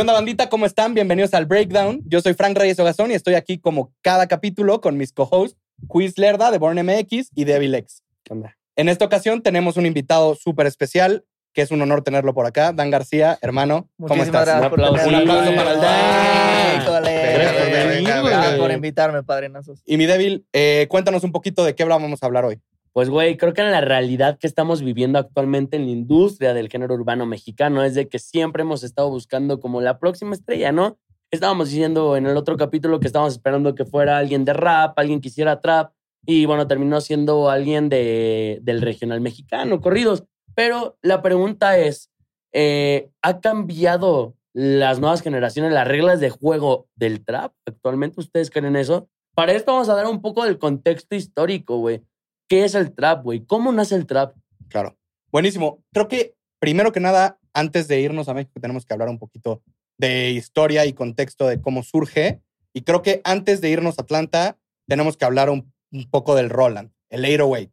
¿Qué onda, bandita? ¿Cómo están? Bienvenidos al Breakdown. Yo soy Frank Reyes Ogazón y estoy aquí como cada capítulo con mis co-hosts, Quiz Lerda de Born MX y Devil X. ¿Qué onda? En esta ocasión tenemos un invitado súper especial, que es un honor tenerlo por acá. Dan García, hermano, ¿cómo Muchísimas estás? gracias por Un aplauso. tenerme. Un aplauso para el Dan. Híjole. Gracias por venir, güey. gracias por invitarme, padrinazos. Y mi Devil, eh, cuéntanos un poquito de qué vamos a hablar hoy. Pues, güey, creo que en la realidad que estamos viviendo actualmente en la industria del género urbano mexicano es de que siempre hemos estado buscando como la próxima estrella, ¿no? Estábamos diciendo en el otro capítulo que estábamos esperando que fuera alguien de rap, alguien que hiciera trap, y bueno, terminó siendo alguien de, del regional mexicano, corridos. Pero la pregunta es, eh, ¿ha cambiado las nuevas generaciones las reglas de juego del trap actualmente? ¿Ustedes creen eso? Para esto vamos a dar un poco del contexto histórico, güey. ¿Qué es el trap, güey? ¿Cómo nace el trap? Claro. Buenísimo. Creo que primero que nada, antes de irnos a México, tenemos que hablar un poquito de historia y contexto de cómo surge. Y creo que antes de irnos a Atlanta, tenemos que hablar un, poco del Roland, el 808,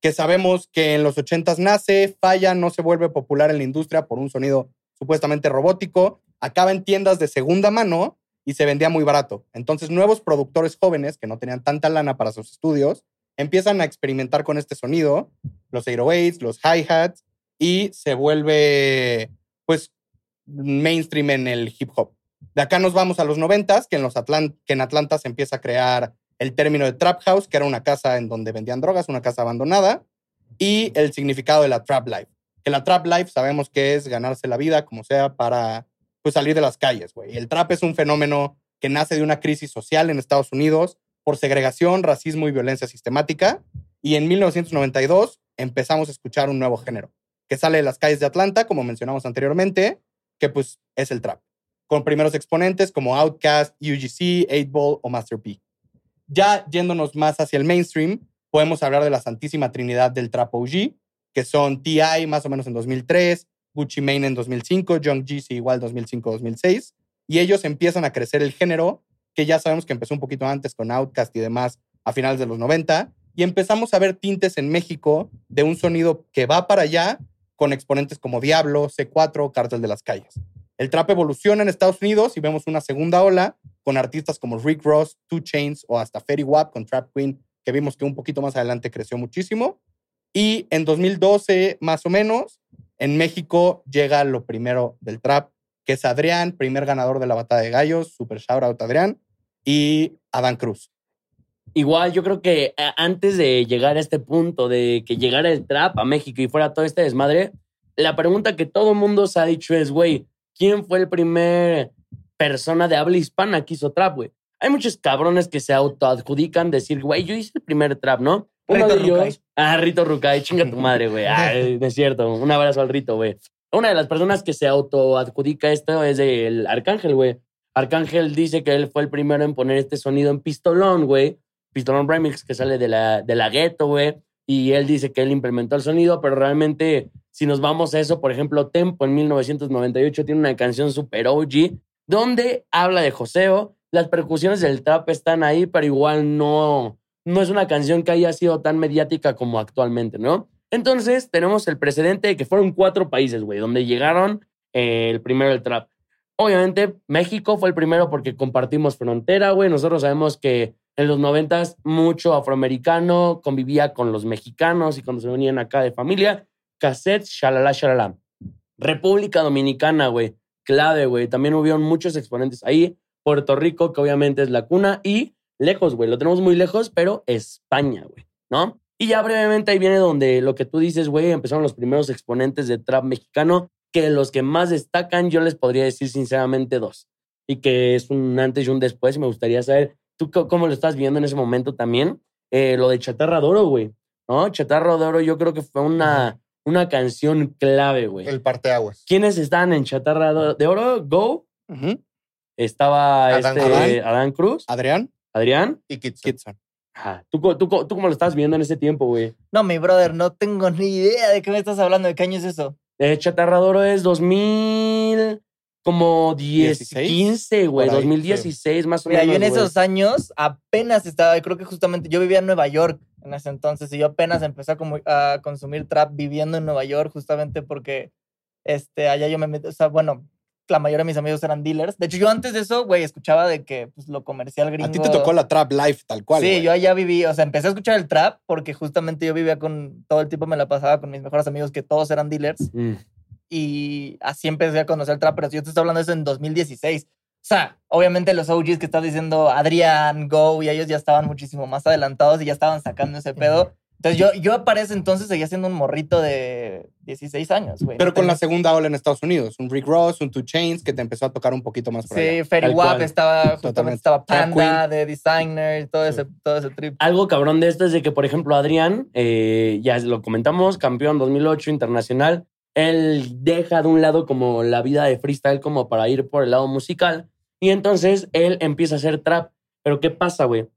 que sabemos que en los 80s nace, falla, no se vuelve popular en la industria por un sonido supuestamente robótico, acaba en tiendas de segunda mano y se vendía muy barato. Entonces, nuevos productores jóvenes que no tenían tanta lana para sus estudios empiezan a experimentar con este sonido, los 808s, los hi-hats, y se vuelve, pues, mainstream en el hip hop. De acá nos vamos a los 90s, que en, los que en Atlanta se empieza a crear el término de trap house, que era una casa en donde vendían drogas, una casa abandonada, y el significado de la trap life. Que la trap life sabemos que es ganarse la vida como sea para pues, salir de las calles, güey. El trap es un fenómeno que nace de una crisis social en Estados Unidos por segregación, racismo y violencia sistemática. Y en 1992 empezamos a escuchar un nuevo género que sale de las calles de Atlanta, como mencionamos anteriormente, que pues es el trap, con primeros exponentes como Outkast, UGC, 8-Ball o Master P. Ya yéndonos más hacia el mainstream, podemos hablar de la santísima trinidad del trap OG, que son T.I. más o menos en 2003, Gucci Mane en 2005, Young Jeezy igual 2005-2006, y ellos empiezan a crecer el género que ya sabemos que empezó un poquito antes con Outkast y demás a finales de los 90, y empezamos a ver tintes en México de un sonido que va para allá con exponentes como Diablo, C4, Cártel de las Calles. El trap evoluciona en Estados Unidos y vemos una segunda ola con artistas como Rick Ross, Two Chains o hasta Ferry Wap con Trap Queen, que vimos que un poquito más adelante creció muchísimo. Y en 2012, más o menos, en México llega lo primero del trap, que es Adrián, primer ganador de la batalla de gallos, super shout out Adrián, y Adán Cruz. Igual yo creo que antes de llegar a este punto de que llegara el trap a México y fuera todo este desmadre, la pregunta que todo el mundo se ha dicho es, güey, ¿quién fue el primer persona de habla hispana que hizo trap, güey? Hay muchos cabrones que se autoadjudican decir, güey, yo hice el primer trap, ¿no? Uno Rito de ellos, Rucay. ah, Rito Rucay, chinga tu madre, güey. Ah, es cierto, un abrazo al Rito, güey. Una de las personas que se autoadjudica esto es el Arcángel, güey. Arcángel dice que él fue el primero en poner este sonido en pistolón, güey. Pistolón Remix que sale de la, de la gueto, güey. Y él dice que él implementó el sonido, pero realmente, si nos vamos a eso, por ejemplo, Tempo en 1998 tiene una canción super OG donde habla de joseo. Las percusiones del trap están ahí, pero igual no, no es una canción que haya sido tan mediática como actualmente, ¿no? Entonces, tenemos el precedente de que fueron cuatro países, güey, donde llegaron eh, el primero del trap. Obviamente, México fue el primero porque compartimos frontera, güey. Nosotros sabemos que en los noventas mucho afroamericano convivía con los mexicanos y cuando se venían acá de familia, cassettes, shalala, shalala. República Dominicana, güey, clave, güey. También hubieron muchos exponentes ahí. Puerto Rico, que obviamente es la cuna, y lejos, güey. Lo tenemos muy lejos, pero España, güey, ¿no? Y ya brevemente ahí viene donde lo que tú dices, güey, empezaron los primeros exponentes de trap mexicano, que los que más destacan, yo les podría decir sinceramente dos. Y que es un antes y un después. Y me gustaría saber, ¿tú cómo lo estás viendo en ese momento también? Eh, lo de Chatarra de Oro, güey. ¿No? Chatarra de Oro yo creo que fue una, una canción clave, güey. El parteaguas. ¿Quiénes estaban en Chatarra de Oro? Go. Estaba Adán este, Adán. Adán Cruz. Adrián Adrián. Y Kitson. Ajá. ¿Tú, tú, ¿Tú cómo lo estás viendo en ese tiempo, güey? No, mi brother, no tengo ni idea de qué me estás hablando. ¿De qué año es eso? Eh, Chatarra de Oro es 2000, como 10, 16, 15, güey, por ahí, 2016 más o Mira, yo menos. en güey. esos años apenas estaba, creo que justamente yo vivía en Nueva York en ese entonces y yo apenas empecé a, como- a consumir trap viviendo en Nueva York justamente porque este, allá yo me metí, o sea, bueno, la mayoría de mis amigos eran dealers. De hecho, yo antes de eso, güey, escuchaba de que pues, lo comercial gringo. A ti te tocó la trap life tal cual. Sí, güey. yo allá viví, o sea, empecé a escuchar el trap porque justamente yo vivía con, todo el tiempo me la pasaba con mis mejores amigos que todos eran dealers Mm. y así empecé a conocer el trap, pero yo te estoy hablando de eso en 2016. O sea, obviamente los OGs que estás diciendo, Adrián, Go, y ellos ya estaban muchísimo más adelantados y ya estaban sacando ese pedo. Entonces yo, yo para ese entonces seguía siendo un morrito de 16 años, güey. Pero No con la segunda ola en Estados Unidos. Un Rick Ross, un Two Chains que te empezó a tocar un poquito más por. Sí, Ferry Wap estaba, justamente estaba Panda de Designer, todo ese, todo ese trip. Algo cabrón de esto es de que, por ejemplo, Adrián, eh, ya lo comentamos, campeón 2008 internacional, él deja de un lado como la vida de freestyle como para ir por el lado musical y entonces él empieza a hacer trap. Pero ¿qué pasa, güey?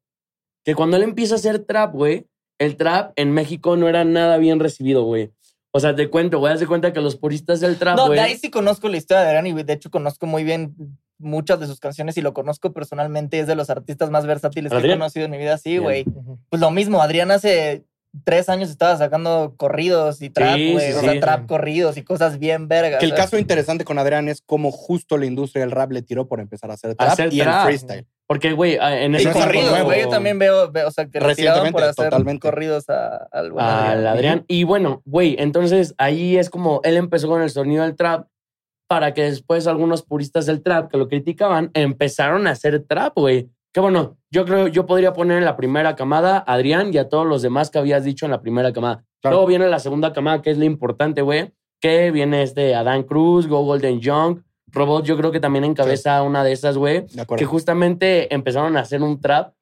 Que cuando él empieza a hacer trap, güey, el trap en México no era nada bien recibido, güey. O sea, te cuento, güey, haz de cuenta que los puristas del trap, No, güey... de ahí sí conozco la historia de Adrián y de hecho conozco muy bien muchas de sus canciones y lo conozco personalmente. Es de los artistas más versátiles que he ¿Adrián? conocido en mi vida, sí, Bien. güey. Pues lo mismo, Adrián hace tres años estaba sacando corridos y trap, Sí, güey. sí, o sea, sí. trap corridos y cosas bien vergas. Que el ¿sabes? caso interesante con Adrián es cómo justo la industria del rap le tiró por empezar a hacer trap Hacer y trap. el freestyle. Porque, güey, ah, en ese nuevo. güey. Yo también veo, veo, o sea, que Recientemente, por hacer totalmente. corridos a- al buen al Adrián. Adrián. Y bueno, güey, entonces ahí es como él empezó con el sonido del trap para que después algunos puristas del trap que lo criticaban empezaron a hacer trap, güey. Que bueno, yo creo, yo podría poner en la primera camada a Adrián y a todos los demás que habías dicho en la primera camada. Claro. Luego viene la segunda camada, que es la importante, güey, que viene este Adán Cruz, Go Golden Young, Robot, yo creo que también encabeza una de esas, güey que justamente empezaron a hacer un trap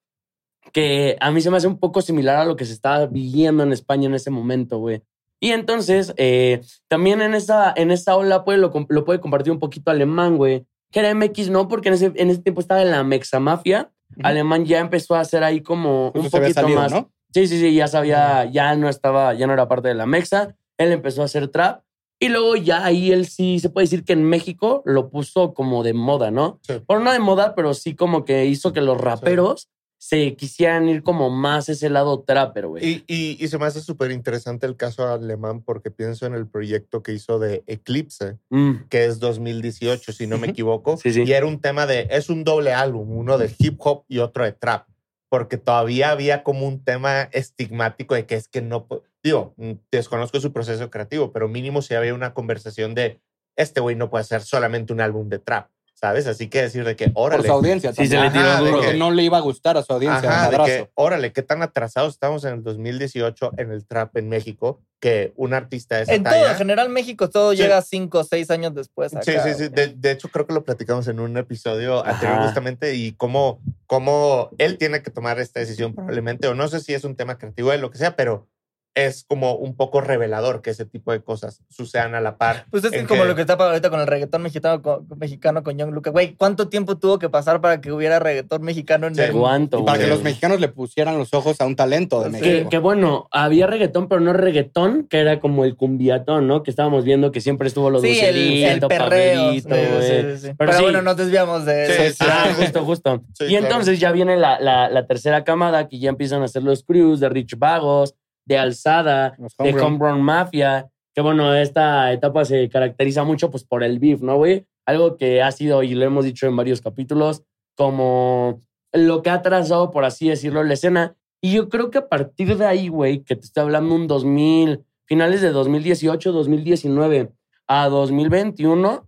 que a mí se me hace un poco similar a lo que se estaba viviendo en España en ese momento, güey. Y entonces, eh, también en esa, en esa ola, pues, lo, lo puede compartir un poquito alemán, güey. Que era MX, no, porque en ese, en ese tiempo estaba en la Mexamafia. Ujú. Alemán ya empezó a hacer ahí como un Justo había poquito salido, más. ¿no? Sí, sí, sí, ya sabía, ya no estaba, ya no era parte de la Mexa. Él empezó a hacer trap. Y luego ya ahí él sí se puede decir que en México lo puso como de moda, ¿no? Sí. Bueno, no de moda, pero sí como que hizo que los raperos se quisieran ir como más ese lado trapper, güey. Y, y, y se me hace súper interesante el caso alemán porque pienso en el proyecto que hizo de Eclipse, Mm, que es 2018, si no me equivoco. Sí. Y era un tema de, es un doble álbum, uno de hip hop y otro de trap, porque todavía había como un tema estigmático de que es que no, digo, mm, desconozco su proceso creativo, pero mínimo si había una conversación de, este güey no puede hacer solamente un álbum de trap, ¿sabes? Así que decir de que, Por órale. su audiencia. Sí, se le tiró Ajá, duro. Que no le iba a gustar a su audiencia. Ajá, de que, órale, qué tan atrasados estamos en el 2018 en el trap en México que un artista de esa En todo, talla. en general México todo Sí. llega cinco o seis años después. Sí, acá, sí, sí. güey. De, de hecho, creo que lo platicamos en un episodio Ajá. anterior justamente y cómo, cómo él tiene que tomar esta decisión probablemente, o no sé si es un tema creativo de lo que sea, pero es como un poco revelador que ese tipo de cosas sucedan a la par. Pues es como que- lo que está ahorita con el reggaetón mexicano con, mexicano con Young Luca. Güey, ¿cuánto tiempo tuvo que pasar para que hubiera reggaetón mexicano en Sí. el ¿Cuánto, Y para que los mexicanos le pusieran los ojos a un talento de. Que, México. que bueno, había reggaetón, pero no reggaetón, que era como el cumbiatón, ¿no? Que estábamos viendo que siempre estuvo los Sí, el, el. Pablito, Sí, güey. sí, sí, sí. Pero Pero, sí. bueno, nos desviamos de Sí, eso. sí. Ah, justo, justo. Sí, y claro. entonces ya viene la, la, la tercera camada que ya empiezan a hacer los crews de Rich Vagos, de Alzada, de. Homegrown Mafia. Que bueno, esta etapa se caracteriza mucho pues por el beef, ¿no, güey? Algo que ha sido, y lo hemos dicho en varios capítulos, como lo que ha trazado, por así decirlo, la escena. Y yo creo que a partir de ahí, güey, que te estoy hablando un 2000, finales de 2018, 2019 a 2021,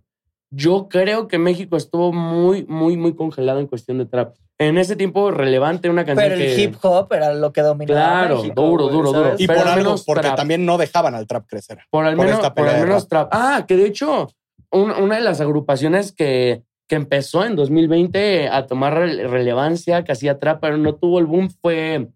yo creo que México estuvo muy, muy, muy congelado en cuestión de trap. En ese tiempo relevante una canción Pero el que... hip hop era lo que dominaba. Claro, México, duro, duro, ¿sabes? duro. Y Pero por al algo, menos porque trap. también no dejaban al trap crecer. Por al por menos, por pelea al menos rap. trap. Ah, que de hecho, un- una de las agrupaciones que, que empezó en 2020 a tomar rele- relevancia, que hacía trap, pero no tuvo el boom, fue.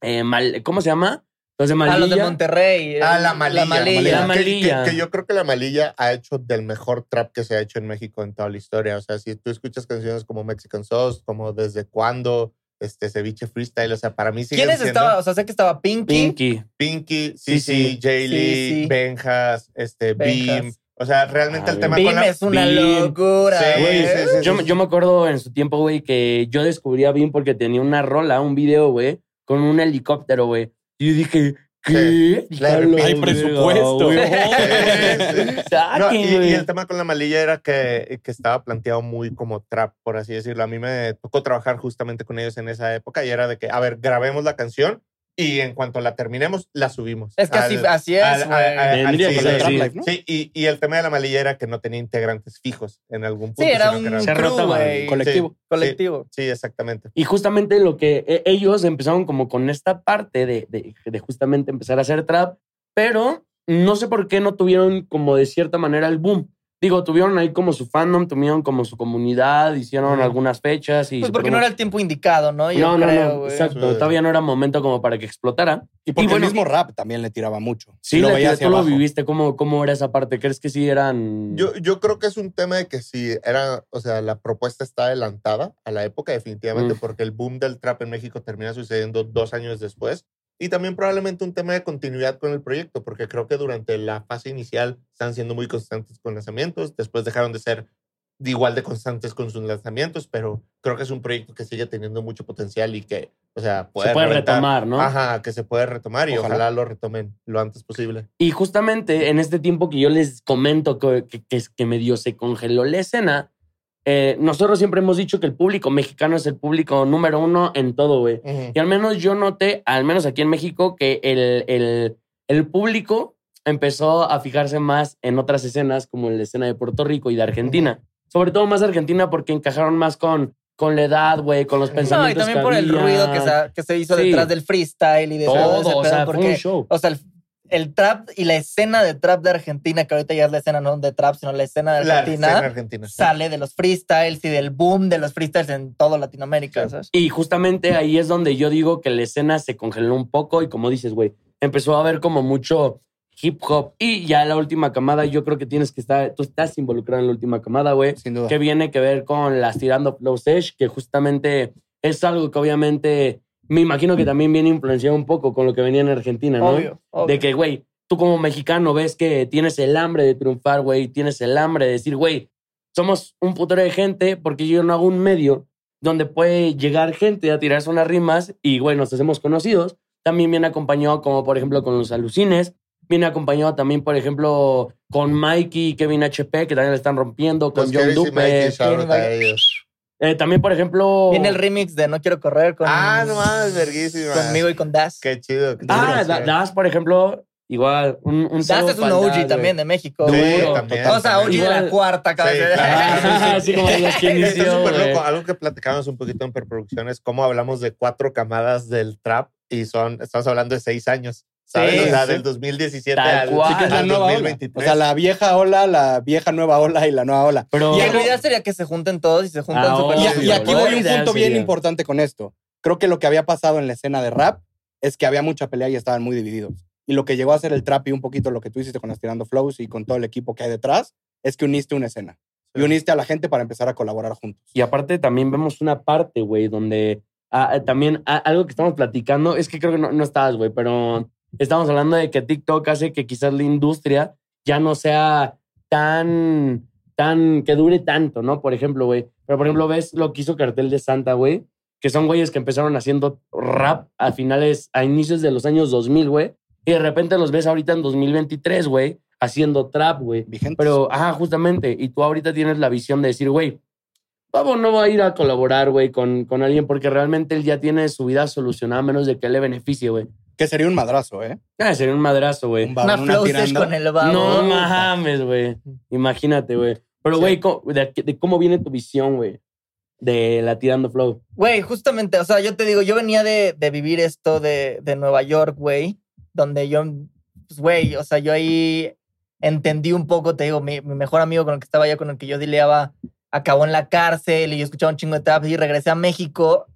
eh, Mal- ¿Cómo se llama? Los de Ah, los de Malilla. Monterrey. Ah, el- la malilla. La malilla. La Que- malilla. Que, que yo creo que la malilla ha hecho del mejor trap que se ha hecho en México en toda la historia. O sea, si tú escuchas canciones como Mexican Sauce, como Desde Cuándo, este Ceviche Freestyle, o sea, para mí siguen ¿Quiénes siendo estaban? O sea, sé que estaba Pinky. Pinky. Pinky, Sí, Sisi, sí. Jay Lee, Sí, sí. Benjas, este, Benjas. Beam. O sea, realmente Ah, el tema Bim con la... es una Bim. locura, Sí, güey. sí, sí, Yo, yo me acuerdo en su tiempo, güey, que yo descubrí a Beam porque tenía una rola, un video, güey, con un helicóptero, güey. Y yo dije, ¿Qué? Hay presupuesto. güey. Sí, sí. Saquen, No, y, y el tema con la malilla era que, que estaba planteado muy como trap, por así decirlo. A mí me tocó trabajar justamente con ellos en esa época y era de que, a ver, grabemos la canción y en cuanto la terminemos, la subimos. Es que así, Al- así es. Sí, y, y el tema de la malilla era que no tenía integrantes fijos en algún punto. Sí, era un crew, güey. colectivo. Colectivo. Sí, exactamente. Y justamente lo que e- ellos empezaron como con esta parte de, de- de justamente empezar a hacer trap, pero no sé por qué no tuvieron como de cierta manera el boom. Digo, tuvieron ahí como su fandom, tuvieron como su comunidad, hicieron algunas fechas y... Pues porque no era el tiempo indicado, ¿no? Yo no, no, creo, no, exacto. Sí. Todavía no era momento como para que explotara. Y porque bueno, el mismo rap también le tiraba mucho. Sí, Y lo tú lo viviste. ¿Cómo, ¿Cómo era esa parte? ¿Crees que sí eran...? Yo, yo creo que es un tema de que si era, o sea, la propuesta está adelantada a la época, definitivamente, Mm. porque el boom del trap en México termina sucediendo dos años después. Y también probablemente un tema de continuidad con el proyecto, porque creo que durante la fase inicial están siendo muy constantes con lanzamientos, después dejaron de ser igual de constantes con sus lanzamientos, pero creo que es un proyecto que sigue teniendo mucho potencial y que, o sea, puede, se puede reventar. retomar, ¿no? Ajá, que se puede retomar y Ojalá. ojalá lo retomen lo antes posible. Y justamente en este tiempo que yo les comento que, que, que, que medio se congeló la escena, eh, nosotros siempre hemos dicho que el público mexicano es el público número uno en todo, güey. Y al menos yo noté, al menos aquí en México, que el, el, el público empezó a fijarse más en otras escenas, como en la escena de Puerto Rico y de Argentina. Sobre todo más Argentina porque encajaron más con, con la edad, güey, con los y No, y pensamientos. también que por el ruido que se, que se hizo Sí. detrás del freestyle y de todo, ese o sea, fue un porque, show. o sea, el, el trap y la escena de trap de Argentina, que ahorita ya es la escena no de trap, sino la escena de La Argentina, escena argentina. sale de los freestyles y del boom de los freestyles en toda Latinoamérica, Sí. ¿sabes? Y justamente ahí es donde yo digo que la escena se congeló un poco y como dices, güey, empezó a haber como mucho hip hop y ya la última camada, yo creo que tienes que estar, tú estás involucrado en la última camada, güey, Sin duda. que viene que ver con las tirando flow stage, que justamente es algo que obviamente me imagino que también viene influenciado un poco con lo que venía en Argentina, ¿no? Obvio, obvio. De que, güey, tú como mexicano ves que tienes el hambre de triunfar, güey, tienes el hambre de decir, güey, somos un putero de gente porque yo no hago un medio donde puede llegar gente a tirarse unas rimas y, güey, nos hacemos conocidos. También viene acompañado, como por ejemplo, con los alucines. Viene acompañado también, por ejemplo, con Mikey y Kevin HP, que también le están rompiendo, con Los John Kevis y Mikey, Dupe. Eh, también, por ejemplo... Viene el remix de No Quiero Correr con, Ah, no mames, verguísima. conmigo y con Das. Qué chido. qué Ah, chido. Da- Das, por ejemplo, igual. Un, un Das es un OG Das, también de México. Sí. Duro, también. O sea, OG de la cuarta cabeza. Sí, claro. Así como los que inició, loco. Algo que platicamos un poquito en preproducción es cómo hablamos de cuatro camadas del trap y son, estamos hablando de seis años. ¿Sabes? Sí, o sea, sí. del 2017 Tal al, cual. Sí que es la al nueva ola. 2023. O sea, la vieja ola, la vieja nueva ola y la nueva ola. Pero Y la idea sería que se junten todos y se juntan Ah, Y, a- chido, y aquí voy a un punto bien sería. importante con esto. Creo que lo que había pasado en la escena de rap es que había mucha pelea y estaban muy divididos. Y lo que llegó a ser el trap y un poquito lo que tú hiciste con las Tirando Flows y con todo el equipo que hay detrás es que uniste una escena. Y uniste a la gente para empezar a colaborar juntos. Y aparte también vemos una parte, güey, donde ah, ah, también ah, algo que estamos platicando, es que creo que no, no estabas, güey, pero estamos hablando de que TikTok hace que quizás la industria ya no sea tan, tan, que dure tanto, ¿no? Por ejemplo, güey. Pero por ejemplo, ves lo que hizo Cartel de Santa, güey, que son güeyes que empezaron haciendo rap a finales, a inicios de los años 2000, güey. Y de repente los ves ahorita en 2023, güey, haciendo trap, güey. Pero, ajá, justamente. Y tú ahorita tienes la visión de decir, güey, Pavo no va a ir a colaborar, güey, con, con alguien porque realmente él ya tiene su vida solucionada a menos de que le beneficie, güey. Que sería un madrazo, ¿eh? Ah, sería un madrazo, güey. Un Una babón, una con el babo. No mames, güey. Imagínate, güey. Pero, Sí. güey, ¿cómo- de, de cómo viene tu visión, güey? De la tirando flow. Güey, justamente, o sea, yo te digo, yo venía de, de vivir esto de, de Nueva York, güey, donde yo, pues, güey, o sea, yo ahí entendí un poco, te digo, mi, mi mejor amigo con el que estaba allá, con el que yo dileaba, acabó en la cárcel y yo escuchaba un chingo de trap y regresé a México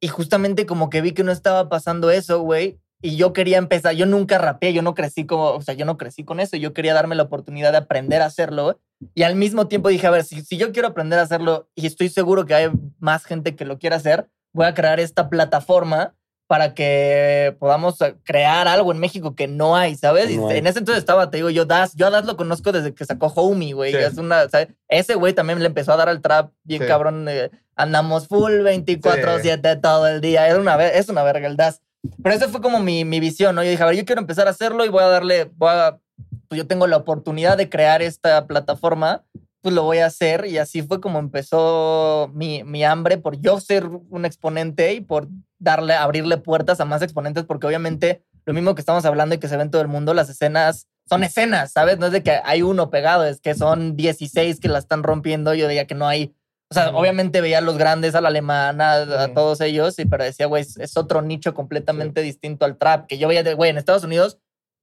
y justamente como que vi que no estaba pasando eso, güey. Y yo quería empezar, yo nunca rapeé, yo no crecí como, o sea, yo no crecí con eso, yo quería darme la oportunidad de aprender a hacerlo. Y al mismo tiempo dije, a ver, si, si yo quiero aprender a hacerlo y estoy seguro que hay más gente que lo quiera hacer, voy a crear esta plataforma para que podamos eh, crear algo en México que no hay, ¿sabes? Y No hay. en ese entonces estaba, te digo, yo Das, yo a Das lo conozco desde que sacó Homie, güey. Sí. Es una, ¿sabes? Ese güey también le empezó a dar al trap bien Sí. cabrón. eh, andamos full 24-7 todo el día. Es una, es una verga el Das. Pero esa fue como mi, mi visión, ¿no? Yo dije, a ver, yo quiero empezar a hacerlo y voy a darle, voy a, pues yo tengo la oportunidad de crear esta plataforma, pues lo voy a hacer. Y así fue como empezó mi, mi hambre por yo ser un exponente y por darle, abrirle puertas a más exponentes, porque obviamente lo mismo que estamos hablando y que se ve en todo el mundo, las escenas son escenas, ¿sabes? No es de que hay uno pegado, es que son 16 que la están rompiendo. Yo diría que no hay. O sea, obviamente veía a los grandes, a la alemana, a todos ellos, y pero decía, güey, es, es otro nicho completamente distinto al trap. Que yo veía, güey, en Estados Unidos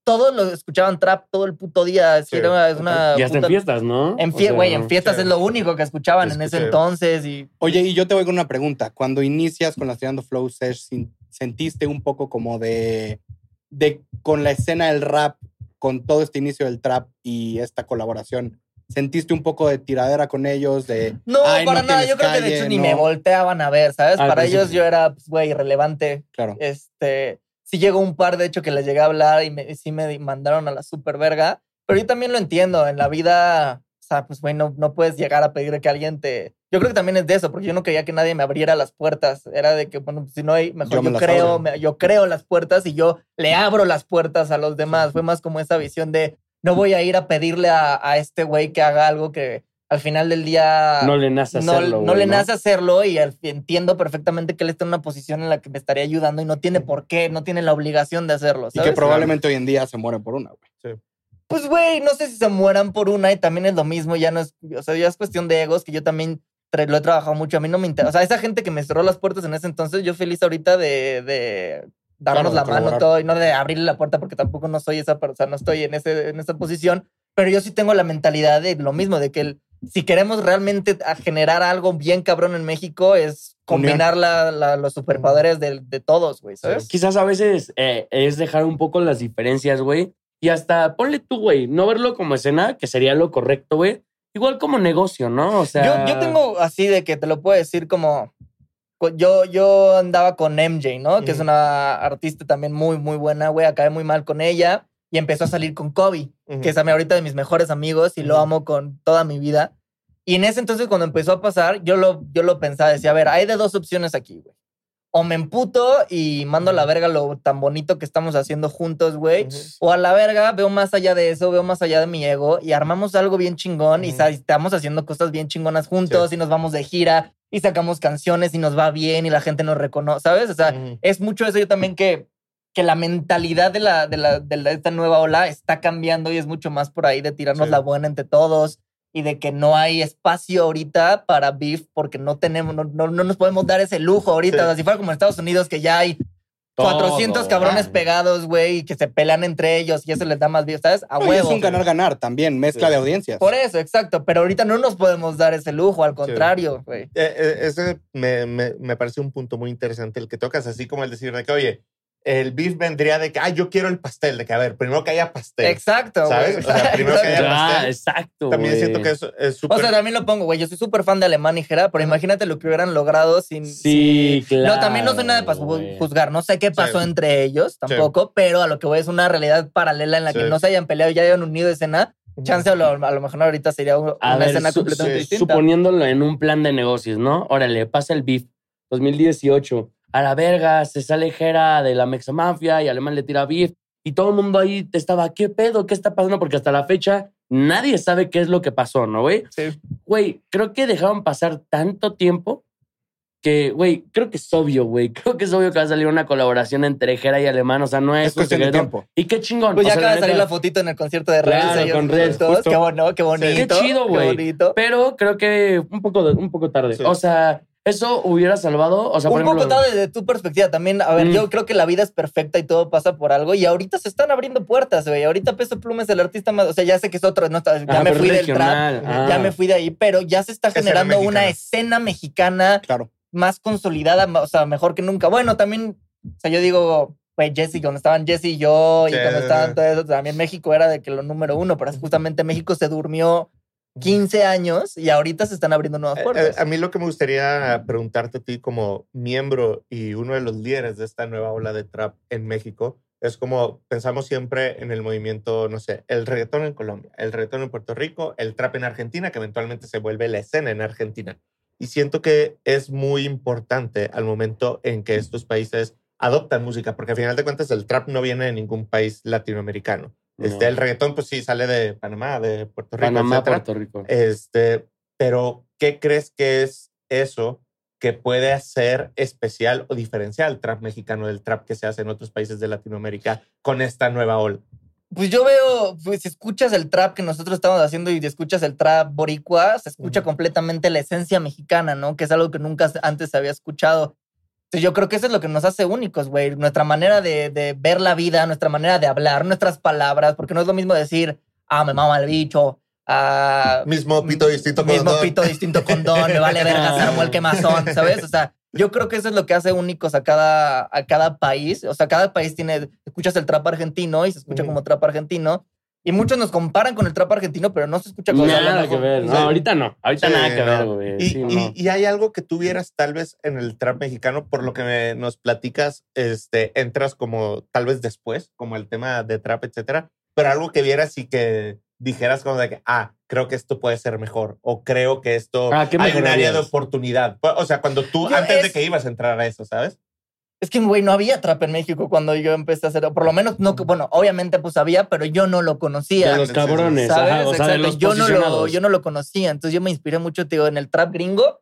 todos lo escuchaban trap todo el puto día. Sí. era- una. Y hasta en fiestas, ¿no? En O sea, en fiestas sí. es lo único que escuchaban en ese entonces. Y Oye, y yo te voy con una pregunta. Cuando inicias con las Tirando Flow Sesh, ¿sentiste un poco como de, de con la escena del rap, con todo este inicio del trap y esta colaboración? ¿Sentiste un poco de tiradera con ellos? De, no, "Ay, para no nada. Yo creo que de calle, hecho ni no"? me volteaban a ver, ¿sabes? Al para ellos principio. yo era, pues, güey, irrelevante. Claro. Este, sí llegó un par, de hecho, que les llegué a hablar y me, sí me mandaron a la super verga. Pero yo también lo entiendo. En la vida, o sea, pues, güey, no, no puedes llegar a pedir que alguien te. Yo creo que también es de eso, porque yo no quería que nadie me abriera las puertas. Era de que, bueno, pues, si no hay, mejor Yo yo, creo, me- yo creo las puertas y yo le abro las puertas a los demás. Fue más como esa visión de no voy a ir a pedirle a, a este güey que haga algo que al final del día No le nace no, hacerlo. no le nace hacerlo y al- entiendo perfectamente que él está en una posición en la que me estaría ayudando y no tiene por qué, no tiene la obligación de hacerlo. Y ¿sabes? que probablemente hoy en día se mueren por una, güey. Pues, güey, no sé si se mueran por una y también es lo mismo, ya no es, o sea, ya es cuestión de egos que yo también lo he trabajado mucho. A mí no me interesa, o sea, esa gente que me cerró las puertas en ese entonces, yo feliz ahorita de, de darnos Claro, la mano todo y no de abrirle la puerta porque tampoco no soy esa persona, no estoy en, ese, en esa posición, pero yo sí tengo la mentalidad de lo mismo, de que el- si queremos realmente generar algo bien cabrón en México es combinar la, la- los superpoderes de, de todos, güey, ¿sabes? Quizás a veces eh, es dejar un poco las diferencias, güey. Y hasta ponle tú, güey, no verlo como escena, que sería lo correcto, güey. Igual como negocio, ¿no? O sea. Yo, yo tengo así de que te lo puedo decir como. Yo, yo andaba con MJ, ¿no? Que es una artista también muy, muy buena, güey. Acabé muy mal con ella y empezó a salir con Kobe, que es ahorita de mis mejores amigos y lo amo con toda mi vida. Y en ese entonces, cuando empezó a pasar, yo lo, yo lo pensaba, decía, a ver, hay de dos opciones aquí, güey. O me emputo y mando a la verga lo tan bonito que estamos haciendo juntos, güey. O a la verga, veo más allá de eso, veo más allá de mi ego y armamos algo bien chingón y estamos haciendo cosas bien chingonas juntos y nos vamos de gira y sacamos canciones y nos va bien y la gente nos reconoce, ¿sabes? O sea, es mucho eso yo también que, que la mentalidad de, la, de, la, de, la- de esta nueva ola está cambiando y es mucho más por ahí de tirarnos Sí. la buena entre todos y de que no hay espacio ahorita para beef porque no tenemos, no, no, no nos podemos dar ese lujo ahorita. Sí. O sea, si fuera como en Estados Unidos que ya hay Todo, 400 cabrones pegados, güey, y que se pelean entre ellos y eso les da más beef, ¿sabes? A No, huevo. es un ganar-ganar también, mezcla Sí. de audiencias. Por eso, exacto. Pero ahorita no nos podemos dar ese lujo, al contrario, güey. Eh, eh, ese me, me, me parece un punto muy interesante el que tocas, así como el decir de que, oye, el beef vendría de que, ah, yo quiero el pastel, de que, a ver, primero que haya pastel. Exacto, ¿Sabes? güey. O sea, primero que haya Exacto. Ah, pastel. exacto. También güey. siento que eso es súper... O sea, también lo pongo, güey. Yo soy súper fan de Alemán y Jera, pero imagínate lo que hubieran logrado sin. Sí, sin- claro. No, también no soy nada para juzgar. No sé qué pasó Sí. entre ellos tampoco, pero a lo que voy es una realidad paralela en la que no se hayan peleado y ya hayan unido escena. Chance a lo, a lo mejor ahorita sería una A ver, escena su- completamente sí, distinta. Suponiéndolo en un plan de negocios, ¿no? Órale, pasa el beef. 2018. A la verga, se sale Jera de la Mexamafia y Alemán le tira beef. Y todo el mundo ahí estaba, ¿qué pedo? ¿Qué está pasando? Porque hasta la fecha nadie sabe qué es lo que pasó, ¿no, güey? Sí. Güey, creo que dejaron pasar tanto tiempo que, güey, creo que es obvio, güey. Creo que es obvio que va a salir una colaboración entre Jera y Alemán. O sea, no es, es cuestión de tiempo. Y qué chingón. Pues o ya sea, acaba de salir la fotito en el concierto de Claro, Rels. ellos con justo. Qué bueno, qué bonito. Qué chido, güey. Qué bonito. Pero creo que un poco, un poco tarde. Sí. O sea, eso hubiera salvado. O sea, por un poco ejemplo, tarde de tu perspectiva también. A ver, Mm. yo creo que la vida es perfecta y todo pasa por algo. Y ahorita se están abriendo puertas, güey. Ahorita Peso Pluma es el artista más. O sea, ya sé que es otro. No, ya me fui del trap. ah. Ya me fui de ahí. Pero ya se está Escena generando una escena mexicana Claro. más consolidada. O sea, mejor que nunca. Bueno, también. O sea, yo digo. Güey, Jesse, cuando estaban Jesse y yo, y cuando estaban todo eso, también México era de que lo número uno, pero justamente México se durmió 15 años y ahorita se están abriendo nuevas Eh, puertas. eh, a mí lo que me gustaría preguntarte a ti como miembro y uno de los líderes de esta nueva ola de trap en México es como pensamos siempre en el movimiento, no sé, el reggaetón en Colombia, el reggaetón en Puerto Rico, el trap en Argentina, que eventualmente se vuelve la escena en Argentina. Y siento que es muy importante al momento en que estos países adoptan música, porque al final de cuentas el trap no viene de ningún país latinoamericano. Este, No. el reggaetón, pues sí, sale de Panamá, de Puerto Rico, Panamá, etcétera. Puerto Rico. Este, pero ¿qué crees que es eso que puede hacer especial o diferenciar el trap mexicano del trap que se hace en otros países de Latinoamérica con esta nueva ola? Pues yo veo, pues si escuchas el trap que nosotros estamos haciendo y escuchas el trap boricua, se escucha Ujú. completamente la esencia mexicana, ¿no? Que es algo que nunca antes se había escuchado. Entonces yo creo que eso es lo que nos hace únicos, güey. Nuestra manera de, de ver la vida, nuestra manera de hablar, nuestras palabras, porque no es lo mismo decir, ah, me mama el bicho, ah, Mismo pito distinto mismo condón. pito distinto condón, me vale verga, se armó el quemazón, ¿sabes? O sea, yo creo que eso es lo que hace únicos a cada, a cada país. O sea, cada país tiene, escuchas el trap argentino y se escucha como trap argentino. Y muchos nos comparan con el trap argentino, pero no se escucha Nada que ver. No, Sí. ahorita no. Ahorita Sí, nada que ver, no. güey. Y, Sí, y- no. y hay algo que tú vieras tal vez en el trap mexicano, por lo que me- nos platicas, este, entras como tal vez después, como el tema de trap, etcétera, pero algo que vieras y que dijeras como de que, ah, creo que esto puede ser mejor, o creo que esto Ah, ¿qué hay un área de oportunidad. O sea, cuando tú, Yo antes de es- que ibas a entrar a eso, ¿sabes? Es que, güey, no había trap en México cuando yo empecé a hacer, por lo menos no, que- bueno, obviamente pues había, pero yo no lo conocía. De los cabrones, ¿Sabes? ajá, o sea, de los yo, no lo, yo no lo conocía, entonces yo me inspiré mucho, tío, en el trap gringo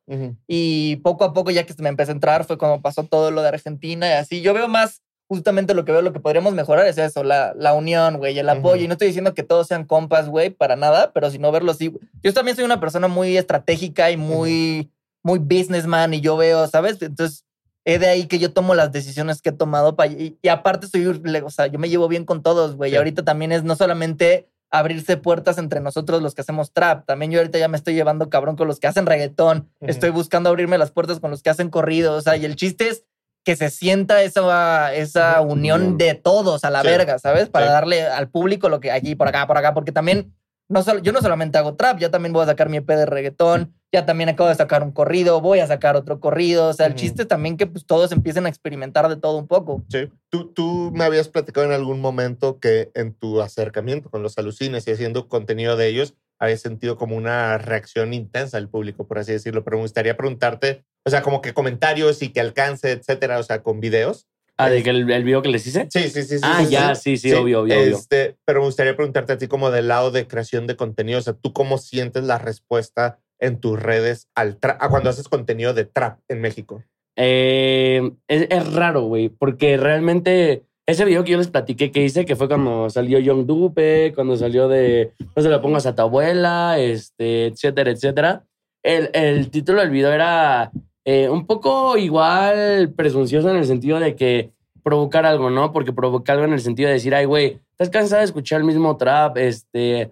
y poco a poco ya que me empecé a entrar fue como pasó todo lo de Argentina y así. Yo veo más, justamente lo que veo, lo que podríamos mejorar es eso, la, la unión, güey, el apoyo. Y no estoy diciendo que todos sean compas, güey, para nada, pero si no verlo así. Yo también soy una persona muy estratégica y muy, muy businessman y yo veo, ¿sabes? Entonces, es de ahí que yo tomo las decisiones que he tomado. pa- y, y aparte soy, o sea, yo me llevo bien con todos, güey. Y Sí. ahorita también es no solamente abrirse puertas entre nosotros los que hacemos trap. También yo ahorita ya me estoy llevando cabrón con los que hacen reggaetón. Estoy buscando abrirme las puertas con los que hacen corrido. O sea, y el chiste es que se sienta esa, esa unión de todos a la Sí. verga, ¿sabes? Para Sí. darle al público lo que aquí, por acá, por acá, porque también no solo, yo no solamente hago trap, ya también voy a sacar mi EP de reggaetón, ya también acabo de sacar un corrido, voy a sacar otro corrido. O sea, el Ujú. chiste es también que pues, todos empiecen a experimentar de todo un poco. Sí. Tú, tú me habías platicado en algún momento que en tu acercamiento con los alucines y haciendo contenido de ellos, habías sentido como una reacción intensa del público, por así decirlo. Pero me gustaría preguntarte, o sea, como que comentarios y que alcance, etcétera, o sea, con videos. Ah, de que el, el video que les hice. Sí, sí, sí. sí Ah, sí, ya, sí, sí, obvio, obvio, obvio. Este, pero me gustaría preguntarte a ti como del lado de creación de contenido, o sea, ¿tú cómo sientes la respuesta en tus redes al a cuando haces contenido de trap en México? Eh, es, raro, güey, porque realmente ese video que yo les platiqué que hice, que fue cuando salió Young Dupe, cuando salió de No se lo pongas a tu abuela, este, etcétera, etcétera. El, el título del video era eh, un poco igual presuncioso en el sentido de que provocar algo, ¿no? Porque provocar algo en el sentido de decir, ay, güey, estás cansada de escuchar el mismo trap, este.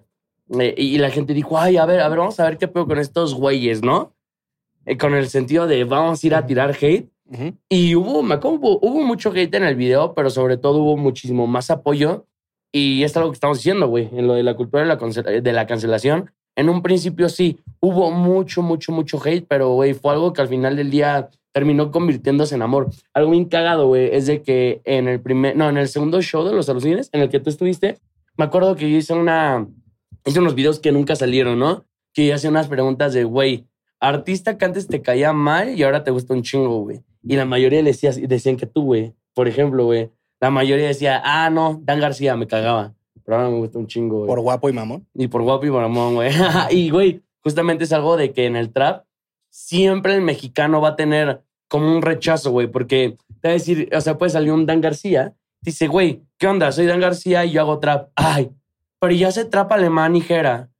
Eh, y la gente dijo, ay, a ver, a ver, vamos a ver qué pedo con estos güeyes, ¿no? Eh, con el sentido de vamos a ir a tirar hate. Ujú. Y hubo, me acuerdo, hubo, hubo mucho hate en el video, pero sobre todo hubo muchísimo más apoyo. Y es algo que estamos diciendo, güey, en lo de la cultura de la, cancel- de la cancelación. En un principio sí, hubo mucho, mucho, mucho hate, pero, güey, fue algo que al final del día terminó convirtiéndose en amor. Algo bien cagado, güey, es de que en el primer, no, en el segundo show de los alucines, en el que tú estuviste, me acuerdo que yo hice una, hice unos videos que nunca salieron, ¿no? Que hacía unas preguntas de, güey, artista que antes te caía mal y ahora te gusta un chingo, güey. Y la mayoría le decía, decían que tú, güey. Por ejemplo, güey. La mayoría decía, ah, no, Dan García me cagaba. Pero ahora me gusta un chingo, güey. Por guapo y mamón. Y por guapo y amor, güey. y, güey, justamente es algo de que en el trap siempre el mexicano va a tener como un rechazo, güey. Porque te va a decir, o sea, puede salir un Dan García. Dice, güey, ¿qué onda? Soy Dan García y yo hago trap. Ay, pero ya se trap alemán y jera.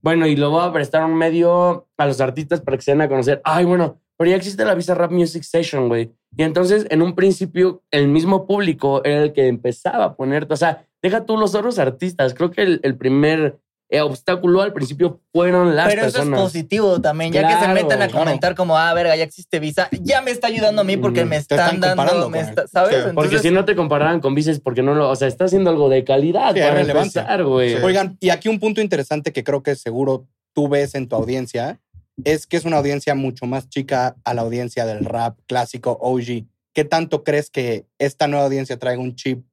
Bueno, y lo voy a prestar un medio a los artistas para que se den a conocer. Ay, bueno, pero ya existe la Visa Rap Music Station, güey. Y entonces, en un principio, el mismo público era el que empezaba a ponerte, o sea, deja tú los otros artistas. Creo que el primer eh, obstáculo al principio fueron las Pero eso es personas. positivo también, ya que se meten a claro. comentar como, ah, verga, ya existe Visa, ya me está ayudando a mí porque Mm, me están, están dando, me está-. ¿sabes? Sí, Entonces, Porque si no te compararan con Vices, porque no lo, o sea, está haciendo algo de calidad Sí, para relevancia. empezar, güey. Sí. Oigan, y aquí un punto interesante que creo que seguro tú ves en tu audiencia es que es una audiencia mucho más chica a la audiencia del rap clásico OG. ¿Qué tanto crees que esta nueva audiencia traiga un chip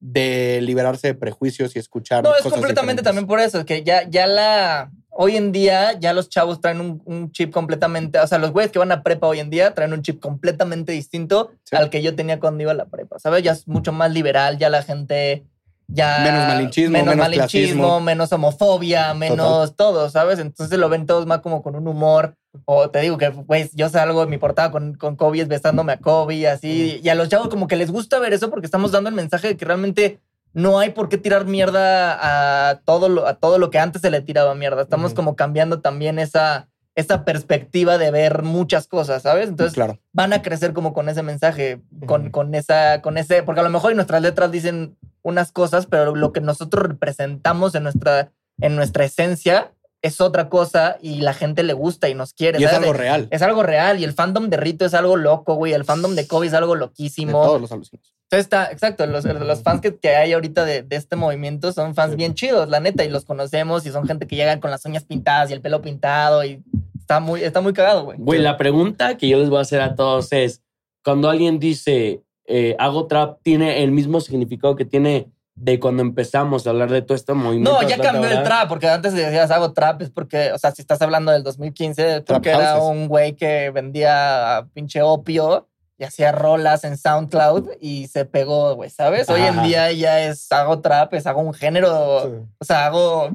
de liberarse de prejuicios y escuchar No, es cosas completamente diferentes? también por eso, que ya, ya la. Hoy en día, ya los chavos traen un, un chip completamente. O sea, los güeyes que van a prepa hoy en día traen un chip completamente distinto Sí. al que yo tenía cuando iba a la prepa. ¿sabes? Ya es mucho más liberal, ya la gente ya Menos malinchismo, menos, menos malinchismo, clasismo. menos homofobia, menos todo, ¿sabes? Entonces lo ven todos más como con un humor. O te digo que, pues, yo salgo en mi portada con, con Kobe es besándome a Kobe, así. Y a los chavos como que les gusta ver eso porque estamos dando el mensaje de que realmente no hay por qué tirar mierda a todo lo, a todo lo que antes se le tiraba mierda. Estamos Ujú. como cambiando también esa, esa perspectiva de ver muchas cosas, ¿sabes? Entonces claro. van a crecer como con ese mensaje, con, Ujú. con esa, con ese, porque a lo mejor nuestras letras dicen unas cosas, pero lo que nosotros representamos en nuestra, en nuestra esencia es otra cosa y la gente le gusta y nos quiere. Y es algo real. Es algo real y el fandom de Rito es algo loco, güey. El fandom de Kobe es algo De loquísimo. todos los alucinos. Entonces está, exacto, los, los fans que, que hay ahorita de, de este movimiento son fans Sí. bien chidos, la neta, y los conocemos y son gente que llega con las uñas pintadas y el pelo pintado y está muy, está muy cagado, güey. Güey, la pregunta que yo les voy a hacer a todos es, cuando alguien dice, eh, hago trap, ¿tiene el mismo significado que tiene de cuando empezamos a hablar de todo este movimiento? No, ya cambió el trap, porque antes decías hago trap, es porque, o sea, si estás hablando del 2015, Trap porque era un güey que vendía pinche opio y hacía rolas en SoundCloud y se pegó, güey, ¿sabes? Hoy en día ya es hago trap, es hago un género, Sí. o sea, hago,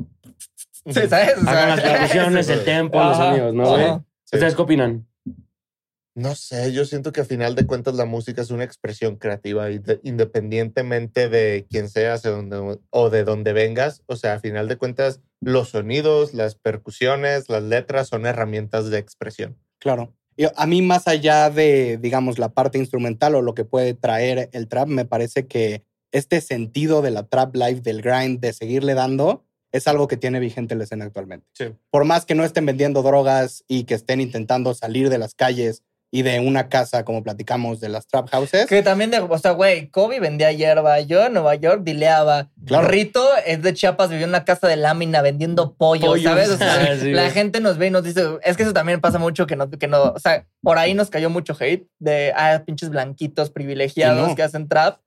sí, ¿sabes? O sea, Hagan las percusiones, el tempo, los sonidos, ¿no, güey? ¿Ustedes qué opinan? No sé, yo siento que a final de cuentas la música es una expresión creativa independientemente de quién seas o, de dónde vengas, o sea, a final de cuentas los sonidos, las percusiones, las letras son herramientas de expresión. Claro. A mí, más allá de, digamos, la parte instrumental o lo que puede traer el trap, me parece que este sentido de la trap life, del grind, de seguirle dando, es algo que tiene vigente la escena actualmente. Sí. Por más que no estén vendiendo drogas y que estén intentando salir de las calles y de una casa, como platicamos, de las trap houses, Que también, de, o sea, güey, Kobe vendía hierba, yo en Nueva York dileaba. Claro. Rito es de Chiapas, vivió en una casa de lámina vendiendo pollo, Pollos. ¿sabes? O sea, Sí, la güey. gente nos ve y nos dice, es que eso también pasa mucho que no, que no, o sea, por ahí nos cayó mucho hate de, ah, pinches blanquitos privilegiados no. que hacen trap.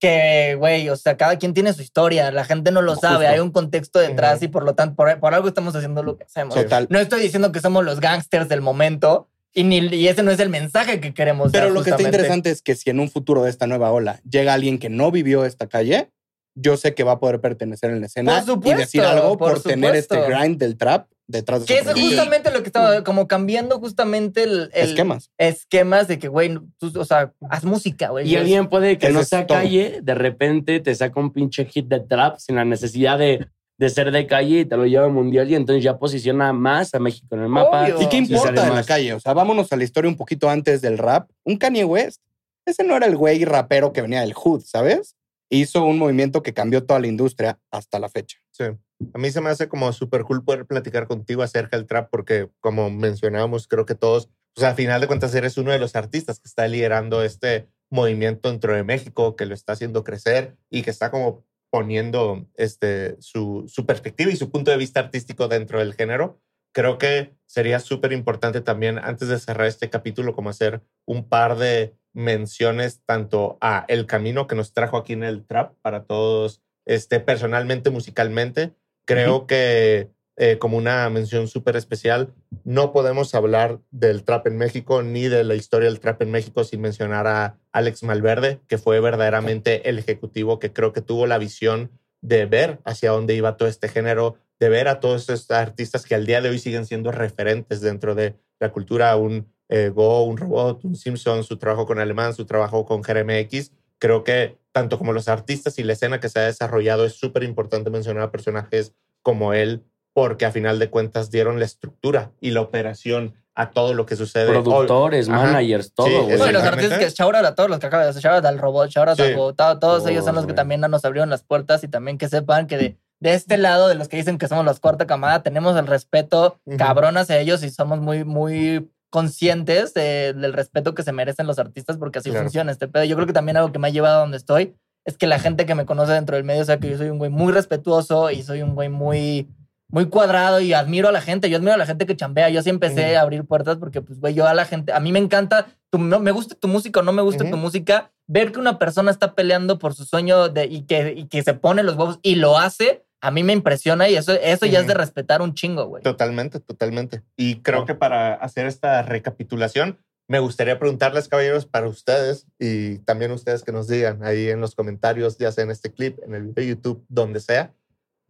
Que, güey, o sea, cada quien tiene su historia, la gente no lo Justo. sabe, hay un contexto detrás Ujú. y por lo tanto, por, por algo estamos haciendo lo que hacemos. total. No estoy diciendo que somos los gangsters del momento y, ni, y ese no es el mensaje que queremos Pero dar, lo que está interesante es que si en un futuro de esta nueva ola llega alguien que no vivió esta calle, yo sé que va a poder pertenecer en la escena Por supuesto, y decir algo por, por tener este grind del trap detrás de Que eso es justamente lo que estaba como cambiando justamente el, el- esquemas. esquemas de que, güey, tú, o sea, haz música, güey. Y alguien puede que Eso no sea calle, de repente te saca un pinche hit de trap sin la necesidad de, de ser de calle y te lo lleva al mundial y entonces ya posiciona más a México en el mapa. Obvio. ¿Y qué importa en la calle? O sea, vámonos a la historia un poquito antes del rap. Un Kanye West, ese no era el güey rapero que venía del hood, ¿sabes? Hizo un movimiento que cambió toda la industria hasta la fecha. Sí. A mí se me hace como súper cool poder platicar contigo acerca del trap porque, como mencionábamos, creo que todos, o sea, a final de cuentas eres uno de los artistas que está liderando este movimiento dentro de México, que lo está haciendo crecer y que está como poniendo este, su, su perspectiva y su punto de vista artístico dentro del género. Creo que sería súper importante también, antes de cerrar este capítulo, como hacer un par de menciones tanto a el camino que nos trajo aquí en el trap para todos, este, personalmente, musicalmente. Creo que eh, como una mención súper especial, no podemos hablar del trap en México ni de la historia del trap en México sin mencionar a Alex Malverde, que fue verdaderamente el ejecutivo que creo que tuvo la visión de ver hacia dónde iba todo este género, de ver a todos estos artistas que al día de hoy siguen siendo referentes dentro de la cultura, un eh, Go, un Robot, un Simpson, su trabajo con Alemán, su trabajo con GRMX. Creo que tanto como los artistas y la escena que se ha desarrollado es súper importante mencionar a personajes como él, porque a final de cuentas dieron la estructura y la operación a todo lo que sucede. Productores, Ajá. managers, todo, Sí. Bueno, los artistas que shout out a todos los que acabas de hacer, shout out al robot, shout out Sí. todos ellos son los que también nos abrieron las puertas y también que sepan que de, de este lado, de los que dicen que somos la cuarta camada, tenemos el respeto cabrón hacia ellos y somos muy, muy conscientes de- del respeto que se merecen los artistas porque así Claro. funciona este pedo. Yo creo que también algo que me ha llevado a donde estoy es que la gente que me conoce dentro del medio sabe que yo soy un güey muy respetuoso y soy un güey muy muy cuadrado y admiro a la gente. Yo admiro a la gente que chambea. Yo sí empecé a abrir puertas porque, pues, güey, yo a la gente, a mí me encanta, tu, no, me gusta tu música o no me gusta tu música, ver que una persona está peleando por su sueño de, y, que, y que se pone los huevos y lo hace, a mí me impresiona y eso, eso ya es de respetar un chingo, güey. Totalmente, totalmente. Y creo que para hacer esta recapitulación, me gustaría preguntarles, caballeros, para ustedes y también ustedes que nos digan ahí en los comentarios, ya sea en este clip, en el video de YouTube, donde sea.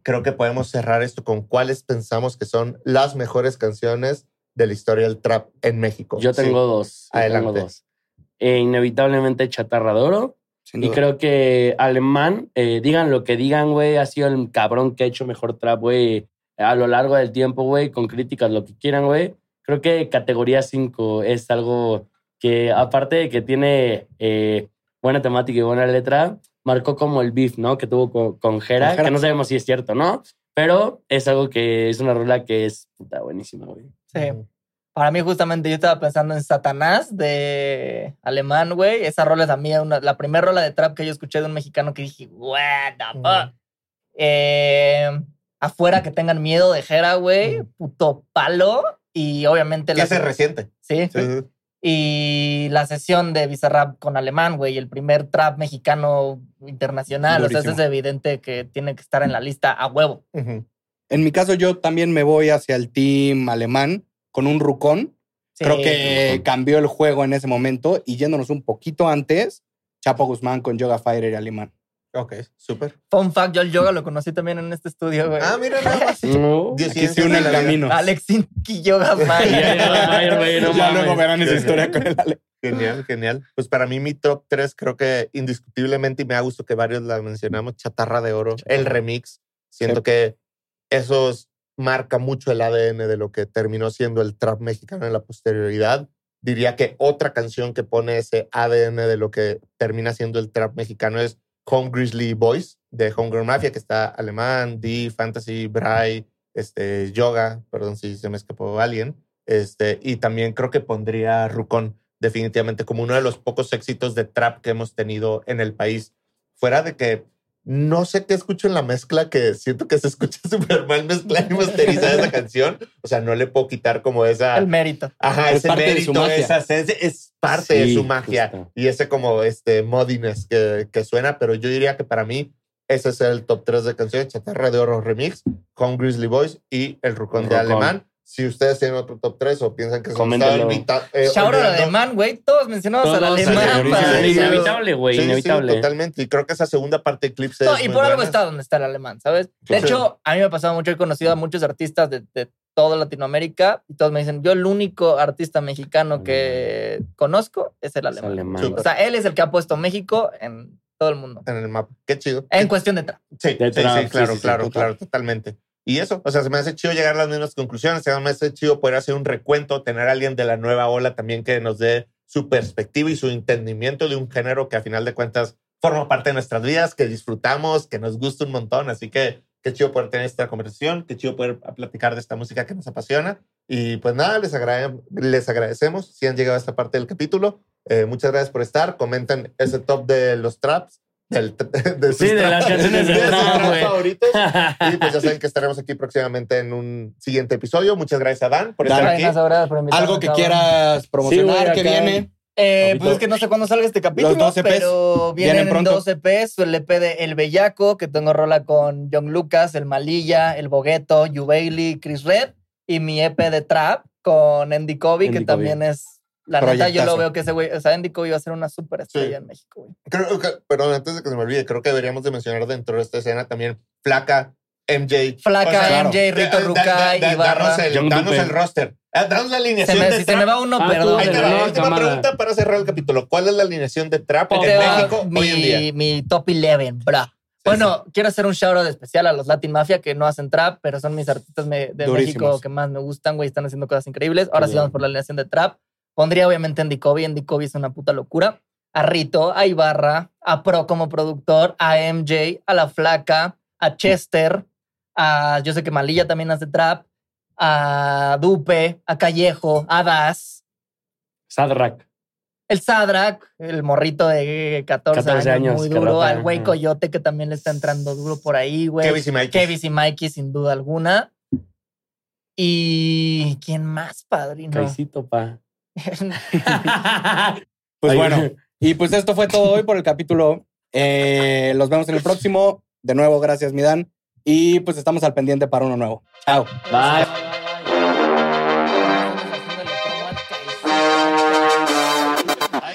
Creo que podemos cerrar esto con cuáles pensamos que son las mejores canciones de la historia del trap en México. Yo tengo Sí, dos. Adelante. tengo dos. Eh, inevitablemente Chatarra de Oro. Y creo que Alemán, eh, digan lo que digan, güey, ha sido el cabrón que ha hecho mejor trap, güey, a lo largo del tiempo, güey, con críticas, lo que quieran, güey. Creo que categoría 5 es algo que, aparte de que tiene eh, buena temática y buena letra, marcó como el beef, ¿no? Que tuvo con, con Jera, Con Jera. que no sabemos si es cierto, ¿no? Pero es algo que es una rola que es puta buenísima, güey. Sí. Para mí, justamente, yo estaba pensando en Satanás de Alemán, güey. Esa rola es a mí una, la primera rola de trap que yo escuché de un mexicano que dije, what the fuck. Eh, afuera que tengan miedo de Jera, güey. Ujú. Puto palo. Y obviamente Que la. ese reciente. Sí. Sí. Y la sesión de Bizarrap con Alemán, güey. El primer trap mexicano internacional. O sea, Durísimo. eso es evidente que tiene que estar en la lista a huevo. En mi caso, yo también me voy hacia el team alemán con un rucón. Sí. Creo que cambió el juego en ese momento y yéndonos un poquito antes, Chapo Guzmán con Yoga Fire y Alemán. Ok, súper. Fun fact, yo el yoga lo conocí también en este estudio, güey. Ah, mira, nada más. No. Diez Aquí se la vida. caminos. Alex Inky Yoga Ya, Fire. ya, luego verán esa historia con el Ale. Genial, genial. Pues para mí mi top 3 creo que indiscutiblemente, y me ha gustado que varios la mencionamos, Chatarra de Oro, el remix. Siento Sí. que eso es- marca mucho el ADN de lo que terminó siendo el trap mexicano en la posterioridad. Diría que otra canción que pone ese ADN de lo que termina siendo el trap mexicano es Home Grizzly Boys de Hunger Mafia, que está alemán, D, Fantasy, Bray, este, Yoga, perdón si se me escapó alguien. Este, y también creo que pondría Rucón definitivamente como uno de los pocos éxitos de trap que hemos tenido en el país. Fuera de que no sé qué escucho en la mezcla que siento que se escucha súper mal mezclada y masterizada esa canción. O sea, no le puedo quitar como esa... El mérito. Ajá, Es ese parte de su mérito, magia. esa- es, es parte de su magia. justo. Y ese como este modiness que, que suena, pero yo diría que para mí ese es el top 3 de canciones, Chatarra de Oro Remix, con Grizzly Boys y El Rucón de Rucón. Alemán. Si ustedes tienen otro top 3 o piensan que nos Coméntenlo. invita- eh, Shout out alemán, güey. Todos mencionamos al alemán. al para. Inevitable, güey, Sí, sí, inevitable. totalmente. Y creo que esa segunda parte del clip se No, es y muy por algo buena. está donde está el alemán, ¿sabes? De Sí. hecho, a mí me ha pasado mucho, he conocido a muchos artistas de, de toda Latinoamérica y todos me dicen, yo el único artista mexicano que conozco es el Es alemán. alemán. O sea, él es el que ha puesto México en todo el mundo. En el mapa. Qué chido. En cuestión de trap. Sí, De sí, trap, sí, sí, claro, sí, sí, claro, total. claro, totalmente. Y eso, o sea, se me hace chido llegar a las mismas conclusiones, se me hace chido poder hacer un recuento, tener a alguien de la nueva ola también que nos dé su perspectiva y su entendimiento de un género que a final de cuentas forma parte de nuestras vidas, que disfrutamos, que nos gusta un montón. Así que qué chido poder tener esta conversación, qué chido poder platicar de esta música que nos apasiona. Y pues nada, les, agrade- les agradecemos si han llegado a esta parte del capítulo. Eh, muchas gracias por estar. Comenten ese top de los traps. Del, de sus Sí, de las canciones de favoritos. Y pues ya saben que estaremos aquí próximamente en un siguiente episodio. Muchas gracias a Dan por Dan. estar aquí. por Algo que quieras promocionar, Sí, que viene. Eh, pues es que no sé cuándo salga este capítulo, dos EPs pero vienen, vienen pronto. dos EPs. El EP de El Bellaco, que tengo rola con John Lucas, El Malilla, El Bogueto, Yu Bailey, Chris Red. Y mi EP de Trap con Andy Kobe, que también es... La neta, yo lo veo que ese güey... O sea, Andy va a ser una súper estrella Sí. en México, güey. Creo que, perdón, antes de que se me olvide, creo que deberíamos de mencionar dentro de esta escena también Flaca, MJ. Flaca, claro. MJ, Rito da- da- da- Ibarra. Danos el, danos roster. Ah, Danos la Se alineación me- de si se me trap. va uno, Ah, perdón. Ahí te va, No, última cámara. pregunta para cerrar el capítulo. ¿Cuál es la alineación de trap en México hoy en día? mi, mi top 11, bra. Bueno, quiero hacer un shout out especial a los Latin Mafia que no hacen trap, pero son mis artistas de Durísimos. México que más me gustan, güey. Están haciendo cosas increíbles. Ahora Qué sí vamos bien. por la alineación de trap. Pondría obviamente a Andy Kobe. Andy Kobe es una puta locura. A Rito, a Ibarra, a Pro como productor, a MJ, a La Flaca, a Chester, a yo sé que Malilla también hace trap, a Dupe, a Callejo, a Das. Sadrak. El Sadrak, el morrito de 14, 14 años, años muy duro. Al güey. Coyote, que también le está entrando duro por ahí, güey. Kevin y Mikey. Kevin y Mikey, sin duda alguna. Y ¿quién más, padrino? Caicito, pa. Pues bueno, y pues esto fue todo hoy por el capítulo. Eh, los vemos en el próximo. De nuevo, gracias, Midan. Y pues estamos al pendiente para uno nuevo. Chao. Bye.